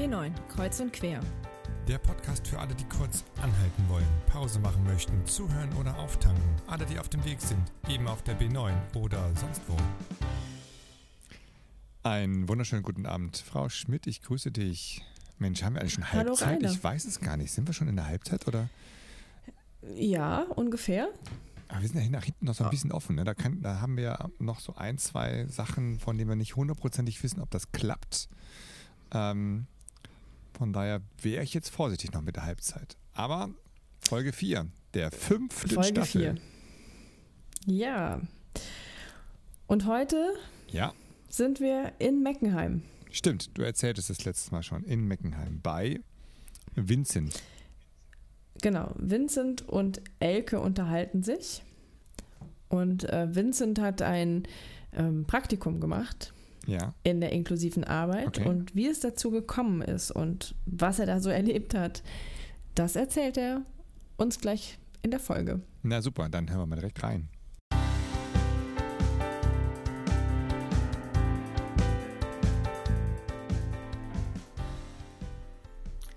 B9, Kreuz und Quer. Der Podcast für alle, die kurz anhalten wollen, Pause machen möchten, zuhören oder auftanken. Alle, die auf dem Weg sind, eben auf der B9 oder sonst wo. Einen wunderschönen guten Abend. Frau Schmidt, ich grüße dich. Mensch, haben wir eigentlich schon Hallo, Halbzeit? Rainer. Ich weiß es gar nicht. Sind wir schon in der Halbzeit oder? Ja, ungefähr. Aber wir sind ja nach hinten noch so ein bisschen offen. Ne? Da, kann, da haben wir ja noch so ein, zwei Sachen, von denen wir nicht hundertprozentig wissen, ob das klappt. Ähm, von daher wäre ich jetzt vorsichtig noch mit der Halbzeit. Aber Folge 4, der fünften Folge Staffel. 4. Ja. Und heute Ja, sind wir in Meckenheim. stimmt. Du erzähltest es letztes Mal schon in Meckenheim bei Vincent. Genau, Vincent und Elke unterhalten sich. Und äh, Vincent hat ein ähm, Praktikum gemacht Ja, in der inklusiven Arbeit. Okay. Und wie es dazu gekommen ist und was er da so erlebt hat, das erzählt er uns gleich in der Folge. na super, dann hören wir mal direkt rein.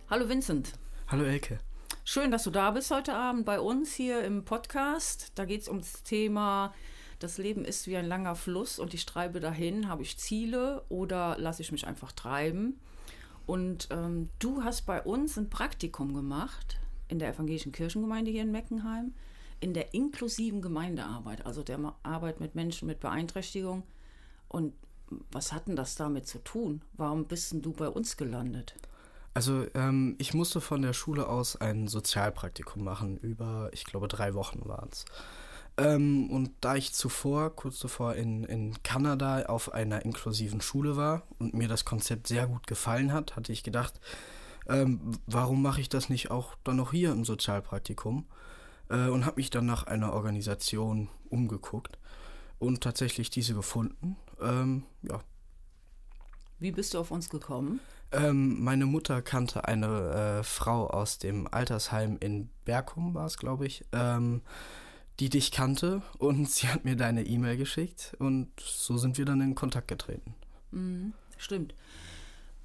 Hallo Vincent. Hallo Elke. Schön, dass du da bist heute Abend bei uns hier im Podcast. Da geht es ums Thema, das Leben ist wie ein langer Fluss und ich treibe dahin. Habe ich Ziele oder lasse ich mich einfach treiben? Und ähm, du hast bei uns ein Praktikum gemacht in der evangelischen Kirchengemeinde hier in Meckenheim, in der inklusiven Gemeindearbeit, also der Arbeit mit Menschen mit Beeinträchtigung. Und was hat denn das damit zu tun? Warum bist denn du bei uns gelandet? Also ähm, ich musste von der Schule aus ein Sozialpraktikum machen, über, ich glaube, drei Wochen waren es. Ähm, und da ich zuvor, kurz zuvor in, in Kanada auf einer inklusiven Schule war und mir das Konzept sehr gut gefallen hat, hatte ich gedacht, ähm, warum mache ich das nicht auch dann noch hier im Sozialpraktikum? Äh, und habe mich dann nach einer Organisation umgeguckt und tatsächlich diese gefunden. Ähm, ja, Wie bist du auf uns gekommen? Ähm, meine Mutter kannte eine äh, Frau aus dem Altersheim in Berkum, war es, glaube ich, ähm, die dich kannte und sie hat mir deine E-Mail geschickt und so sind wir dann in Kontakt getreten. Mhm, stimmt.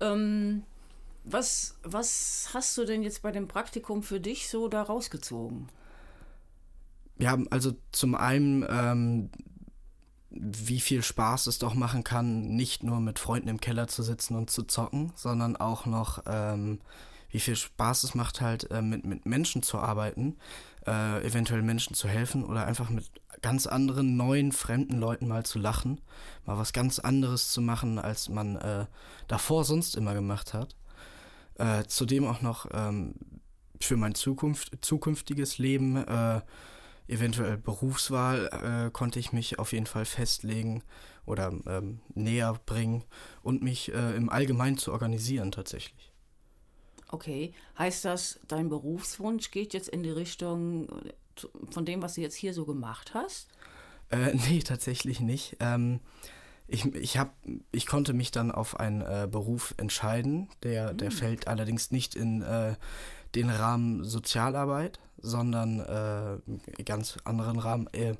Ähm, was, was hast du denn jetzt bei dem Praktikum für dich so da rausgezogen? Ja, also zum einen, ähm, wie viel Spaß es doch machen kann, nicht nur mit Freunden im Keller zu sitzen und zu zocken, sondern auch noch, ähm, wie viel Spaß es macht, halt äh, mit, mit Menschen zu arbeiten, äh, eventuell Menschen zu helfen oder einfach mit ganz anderen, neuen, fremden Leuten mal zu lachen, mal was ganz anderes zu machen, als man äh, davor sonst immer gemacht hat. Äh, zudem auch noch ähm, für mein Zukunft, zukünftiges Leben äh, eventuell Berufswahl äh, konnte ich mich auf jeden Fall festlegen oder ähm, näher bringen und mich äh, im Allgemeinen zu organisieren tatsächlich. Okay, heißt das, dein Berufswunsch geht jetzt in die Richtung äh, von dem, was du jetzt hier so gemacht hast? Äh, nee, tatsächlich nicht. Ähm, ich, ich, hab, ich konnte mich dann auf einen äh, Beruf entscheiden, der, der fällt allerdings nicht in äh, den Rahmen Sozialarbeit, sondern äh, ganz anderen Rahmen. Äh,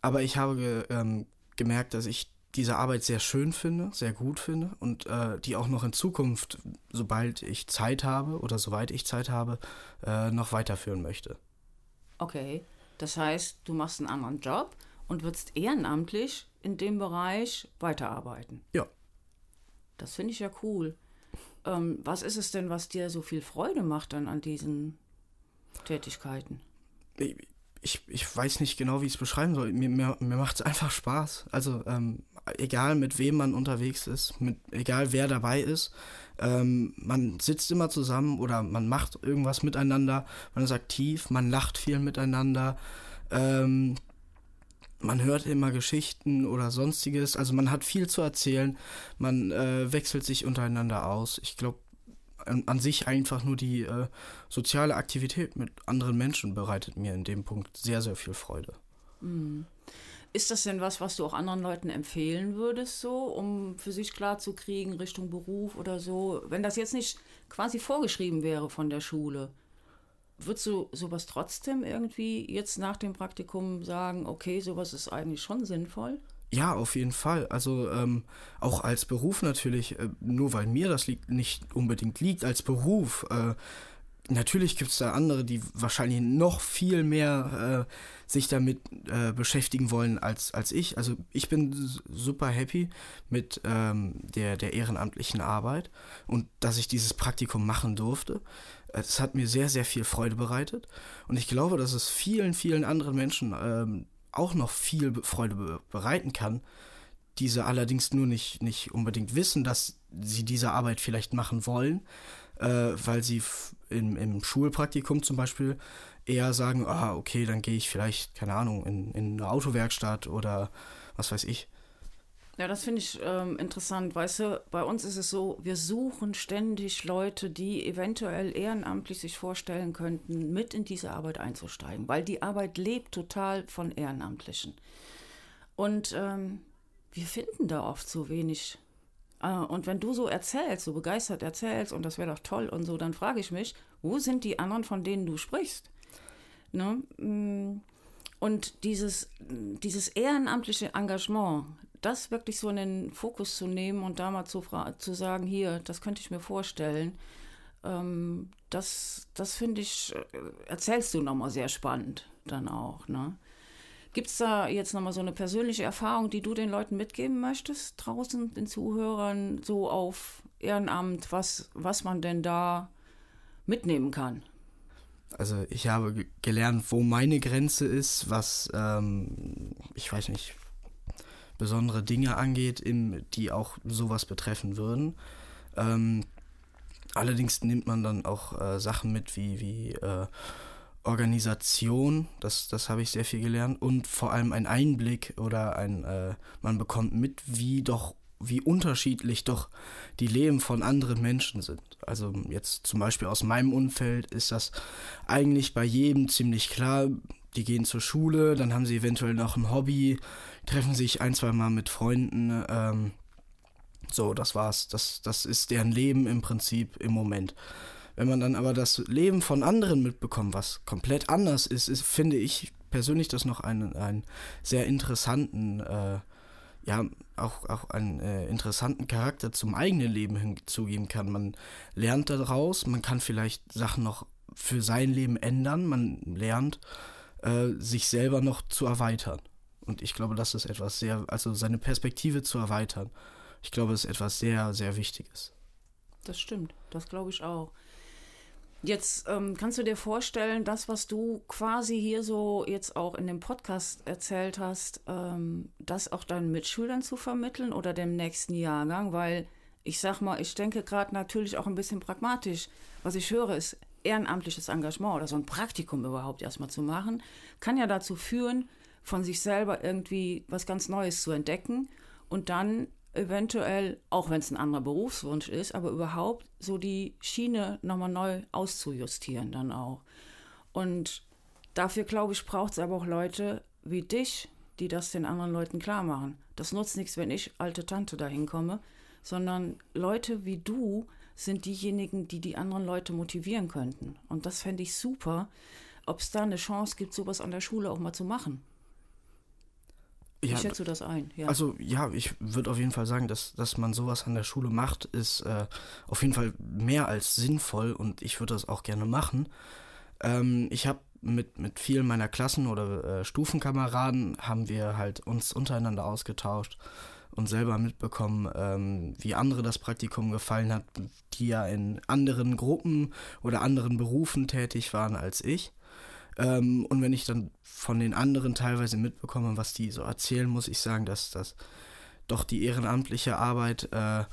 aber ich habe ge, ähm, gemerkt, dass ich diese Arbeit sehr schön finde, sehr gut finde und äh, die auch noch in Zukunft, sobald ich Zeit habe oder soweit ich Zeit habe, äh, noch weiterführen möchte. Okay, das heißt, du machst einen anderen Job und würdest ehrenamtlich in dem Bereich weiterarbeiten. Ja. Das finde ich ja cool. Ähm, was ist es denn, was dir so viel Freude macht dann an diesen Tätigkeiten? ich, ich, ich weiß nicht genau, wie ich es beschreiben soll. Mir, mir, mir macht es einfach Spaß. Also ähm, egal mit wem man unterwegs ist, mit, egal wer dabei ist, ähm, man sitzt immer zusammen oder man macht irgendwas miteinander, man ist aktiv, man lacht viel miteinander, ähm, man hört immer Geschichten oder sonstiges. Also man hat viel zu erzählen, man äh, wechselt sich untereinander aus. Ich glaube, an, an sich einfach nur die äh, soziale Aktivität mit anderen Menschen bereitet mir in dem Punkt sehr, sehr viel Freude. Ist das denn was, was du auch anderen Leuten empfehlen würdest, so, um für sich klarzukriegen, Richtung Beruf oder so? Wenn das jetzt nicht quasi vorgeschrieben wäre von der Schule, würdest du sowas trotzdem irgendwie jetzt nach dem Praktikum sagen, okay, sowas ist eigentlich schon sinnvoll? Ja, auf jeden Fall. Also ähm, auch als Beruf natürlich, äh, nur weil mir das liegt, nicht unbedingt liegt, als Beruf. Äh, natürlich gibt es da andere, die wahrscheinlich noch viel mehr äh, sich damit äh, beschäftigen wollen als, als ich. Also ich bin super happy mit ähm, der, der ehrenamtlichen Arbeit und dass ich dieses Praktikum machen durfte. Es hat mir sehr, sehr viel Freude bereitet und ich glaube, dass es vielen, vielen anderen Menschen ähm, auch noch viel Freude bereiten kann, diese allerdings nur nicht, nicht unbedingt wissen, dass sie diese Arbeit vielleicht machen wollen, äh, weil sie im, im Schulpraktikum zum Beispiel eher sagen, ah, okay, dann gehe ich vielleicht, keine Ahnung, in, in eine Autowerkstatt oder was weiß ich. Ja, das finde ich ähm, interessant. Weißt du, bei uns ist es so, wir suchen ständig Leute, die eventuell ehrenamtlich sich vorstellen könnten, mit in diese Arbeit einzusteigen, weil die Arbeit lebt total von Ehrenamtlichen. Und ähm, wir finden da oft so wenig. Äh, und wenn du so erzählst, so begeistert erzählst, und das wäre doch toll und so, dann frage ich mich, wo sind die anderen, von denen du sprichst? Ne? Mm, und dieses, dieses ehrenamtliche Engagement, das wirklich so in den Fokus zu nehmen und da mal zu, zu sagen, hier, das könnte ich mir vorstellen, ähm, das, das finde ich, äh, erzählst du nochmal sehr spannend dann auch. Ne? Gibt es da jetzt nochmal so eine persönliche Erfahrung, die du den Leuten mitgeben möchtest, draußen, den Zuhörern, so auf Ehrenamt, was, was man denn da mitnehmen kann? Also ich habe gelernt, wo meine Grenze ist, was, ähm, ich weiß nicht, besondere Dinge angeht, im, die auch sowas betreffen würden. Ähm, allerdings nimmt man dann auch äh, Sachen mit wie, wie äh, Organisation, das, das habe ich sehr viel gelernt und vor allem ein Einblick oder ein, äh, man bekommt mit, wie doch, wie unterschiedlich doch die Leben von anderen Menschen sind. Also jetzt zum Beispiel aus meinem Umfeld ist das eigentlich bei jedem ziemlich klar, die gehen zur Schule, dann haben sie eventuell noch ein Hobby, treffen sich ein, zwei Mal mit Freunden. Ähm, so, das war's. Das, das ist deren Leben im Prinzip im Moment. Wenn man dann aber das Leben von anderen mitbekommt, was komplett anders ist, ist finde ich persönlich das noch einen, einen sehr interessanten, äh, ja, auch, auch einen äh, interessanten Charakter zum eigenen Leben hinzugeben kann. Man lernt daraus, man kann vielleicht Sachen noch für sein Leben ändern, man lernt, äh, sich selber noch zu erweitern. Und ich glaube, das ist etwas sehr, also seine Perspektive zu erweitern. Ich glaube, das ist etwas sehr, sehr Wichtiges. Das stimmt, das glaube ich auch. Jetzt ähm, kannst du dir vorstellen, das, was du quasi hier so jetzt auch in dem Podcast erzählt hast, ähm, das auch deinen Mitschülern zu vermitteln oder dem nächsten Jahrgang, weil ich sag mal, ich denke gerade natürlich auch ein bisschen pragmatisch. Was ich höre, ist ehrenamtliches Engagement oder so ein Praktikum überhaupt erstmal zu machen, kann ja dazu führen, von sich selber irgendwie was ganz Neues zu entdecken und dann eventuell, auch wenn es ein anderer Berufswunsch ist, aber überhaupt so die Schiene nochmal neu auszujustieren dann auch. Und dafür, glaube ich, braucht es aber auch Leute wie dich, die das den anderen Leuten klar machen. Das nutzt nichts, wenn ich, alte Tante, dahin komme, sondern Leute wie du sind diejenigen, die die anderen Leute motivieren könnten. Und das fände ich super, ob es da eine Chance gibt, sowas an der Schule auch mal zu machen. Wie ja, schätzt du das ein? Ja. Also ja, ich würde auf jeden Fall sagen, dass, dass man sowas an der Schule macht, ist äh, auf jeden Fall mehr als sinnvoll und ich würde das auch gerne machen. Ähm, ich habe mit, mit vielen meiner Klassen oder äh, Stufenkameraden haben wir halt uns untereinander ausgetauscht und selber mitbekommen, ähm, wie andere das Praktikum gefallen hat, die ja in anderen Gruppen oder anderen Berufen tätig waren als ich. Ähm, und wenn ich dann von den anderen teilweise mitbekomme, was die so erzählen, muss ich sagen, dass das doch die ehrenamtliche Arbeit, äh,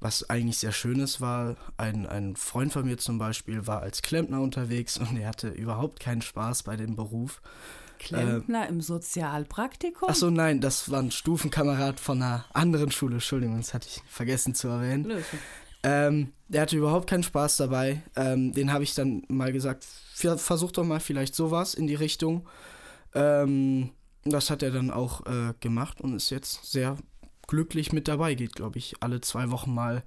was eigentlich sehr Schönes war. Ein, ein Freund von mir zum Beispiel war als Klempner unterwegs und er hatte überhaupt keinen Spaß bei dem Beruf. Klempner äh, im Sozialpraktikum? Achso, nein, das war ein Stufenkamerad von einer anderen Schule. Entschuldigung, das hatte ich vergessen zu erwähnen. Löschen. Ähm, der hatte überhaupt keinen Spaß dabei. Ähm, den habe ich dann mal gesagt, versuch doch mal vielleicht sowas in die Richtung. Ähm, das hat er dann auch äh, gemacht und ist jetzt sehr glücklich mit dabei. Geht, glaube ich, alle zwei Wochen mal.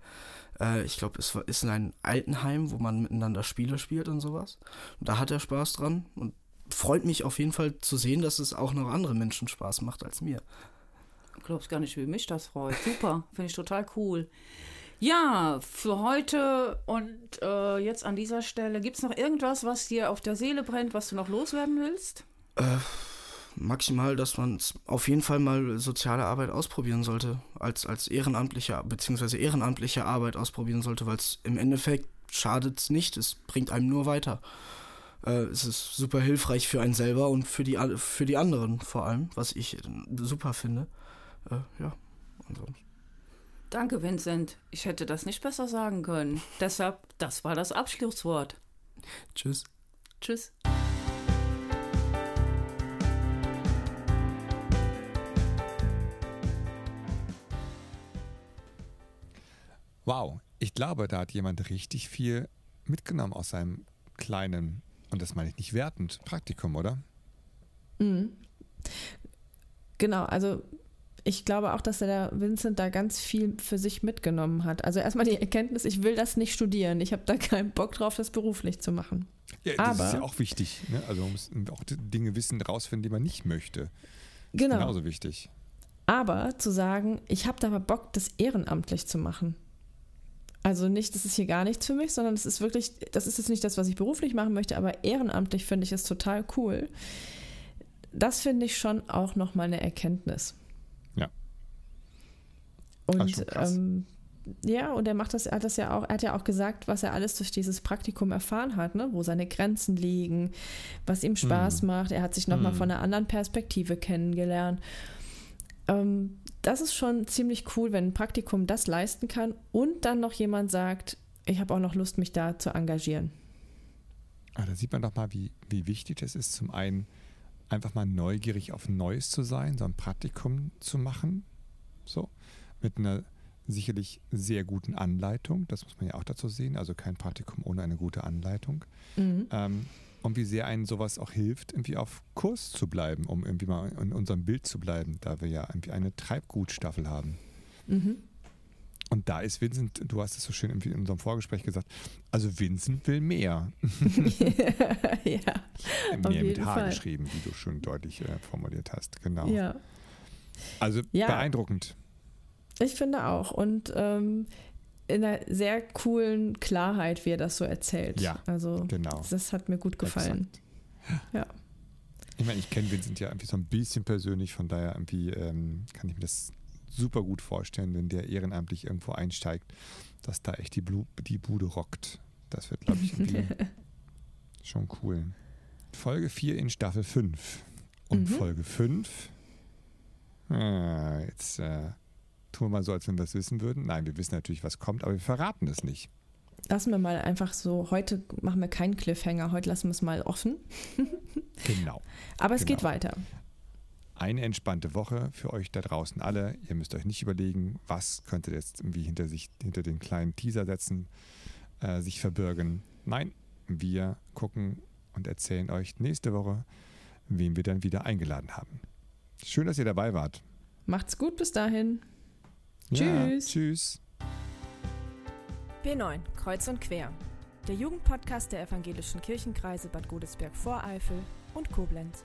Äh, ich glaube, es ist in einem Altenheim, wo man miteinander Spiele spielt und sowas. Und da hat er Spaß dran und freut mich auf jeden Fall zu sehen, dass es auch noch anderen Menschen Spaß macht als mir. glaubst gar nicht, wie mich das freut. Super, finde ich total cool. Ja, für heute und äh, jetzt an dieser Stelle, gibt es noch irgendwas, was dir auf der Seele brennt, was du noch loswerden willst? Äh, maximal, dass man auf jeden Fall mal soziale Arbeit ausprobieren sollte, als, als ehrenamtliche bzw. ehrenamtliche Arbeit ausprobieren sollte, weil es im Endeffekt schadet es nicht, es bringt einem nur weiter. Äh, es ist super hilfreich für einen selber und für die, für die anderen vor allem, was ich super finde. Äh, ja, ansonsten. Danke, Vincent. Ich hätte das nicht besser sagen können. Deshalb, das war das Abschlusswort. Tschüss. Tschüss. Wow, ich glaube, da hat jemand richtig viel mitgenommen aus seinem kleinen, und das meine ich nicht wertend, Praktikum, oder? Mhm. Genau, also ich glaube auch, dass der Vincent da ganz viel für sich mitgenommen hat. Also erstmal die Erkenntnis, ich will das nicht studieren. Ich habe da keinen Bock drauf, das beruflich zu machen. Ja, das Aber, ist ja auch wichtig. Ne? Also man muss auch Dinge wissen, rausfinden, die man nicht möchte. Das genau. Ist genauso wichtig. Aber zu sagen, ich habe da mal Bock, das ehrenamtlich zu machen. Also nicht, das ist hier gar nichts für mich, sondern es ist wirklich, das ist jetzt nicht das, was ich beruflich machen möchte, aber ehrenamtlich finde ich es total cool. Das finde ich schon auch nochmal eine Erkenntnis. Und ähm, ja, und er macht das, er hat das ja auch, er hat ja auch gesagt, was er alles durch dieses Praktikum erfahren hat, ne? wo seine Grenzen liegen, was ihm Spaß mm. macht. Er hat sich nochmal mm. von einer anderen Perspektive kennengelernt. Ähm, das ist schon ziemlich cool, wenn ein Praktikum das leisten kann und dann noch jemand sagt, ich habe auch noch Lust, mich da zu engagieren. Ah, da sieht man doch mal, wie, wie wichtig es ist, zum einen einfach mal neugierig auf Neues zu sein, so ein Praktikum zu machen. So mit einer sicherlich sehr guten Anleitung. Das muss man ja auch dazu sehen. Also kein Praktikum ohne eine gute Anleitung. Mhm. Ähm, und wie sehr einen sowas auch hilft, irgendwie auf Kurs zu bleiben, um irgendwie mal in unserem Bild zu bleiben, da wir ja irgendwie eine Treibgutstaffel haben. Mhm. Und da ist Vincent, du hast es so schön in unserem Vorgespräch gesagt, also Vincent will mehr. ja. Mehr mit H Fall. geschrieben, wie du schon deutlich äh, formuliert hast. Genau. Ja. Also ja. beeindruckend. Ich finde auch. Und ähm, in einer sehr coolen Klarheit, wie er das so erzählt. Ja, also genau. das hat mir gut gefallen. Exakt. Ja. Ich meine, ich kenne Vincent ja irgendwie so ein bisschen persönlich, von daher irgendwie ähm, kann ich mir das super gut vorstellen, wenn der ehrenamtlich irgendwo einsteigt, dass da echt die, Blu die Bude rockt. Das wird, glaube ich, schon cool. Folge 4 in Staffel 5. Und mhm. Folge 5. Ah, jetzt äh, tun wir mal so, als wenn wir es wissen würden. Nein, wir wissen natürlich, was kommt, aber wir verraten es nicht. Lassen wir mal einfach so, heute machen wir keinen Cliffhanger, heute lassen wir es mal offen. genau. Aber es genau. geht weiter. Eine entspannte Woche für euch da draußen alle. Ihr müsst euch nicht überlegen, was könnte jetzt irgendwie hinter sich, hinter den kleinen Teaser-Sätzen äh, sich verbirgen. Nein, wir gucken und erzählen euch nächste Woche, wen wir dann wieder eingeladen haben. Schön, dass ihr dabei wart. Macht's gut bis dahin. Ja, tschüss. Tschüss. B9, Kreuz und Quer. Der Jugendpodcast der evangelischen Kirchenkreise Bad Godesberg-Voreifel und Koblenz.